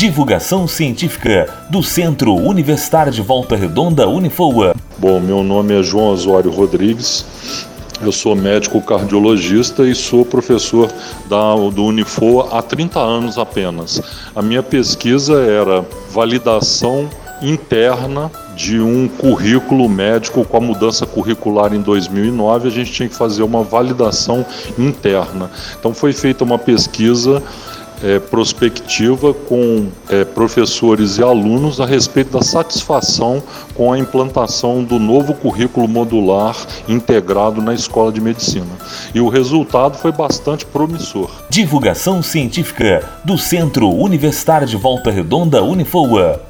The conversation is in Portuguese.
Divulgação científica do Centro Universitário de Volta Redonda Unifoa. Bom, meu nome é João Osório Rodrigues. Eu sou médico cardiologista e sou professor da, do Unifoa há 30 anos apenas. A minha pesquisa era validação interna de um currículo médico com a mudança curricular em 2009, a gente tinha que fazer uma validação interna. Então foi feita uma pesquisa é, prospectiva com é, professores e alunos a respeito da satisfação com a implantação do novo currículo modular integrado na escola de medicina. E o resultado foi bastante promissor. Divulgação científica do Centro Universitário de Volta Redonda Unifoa.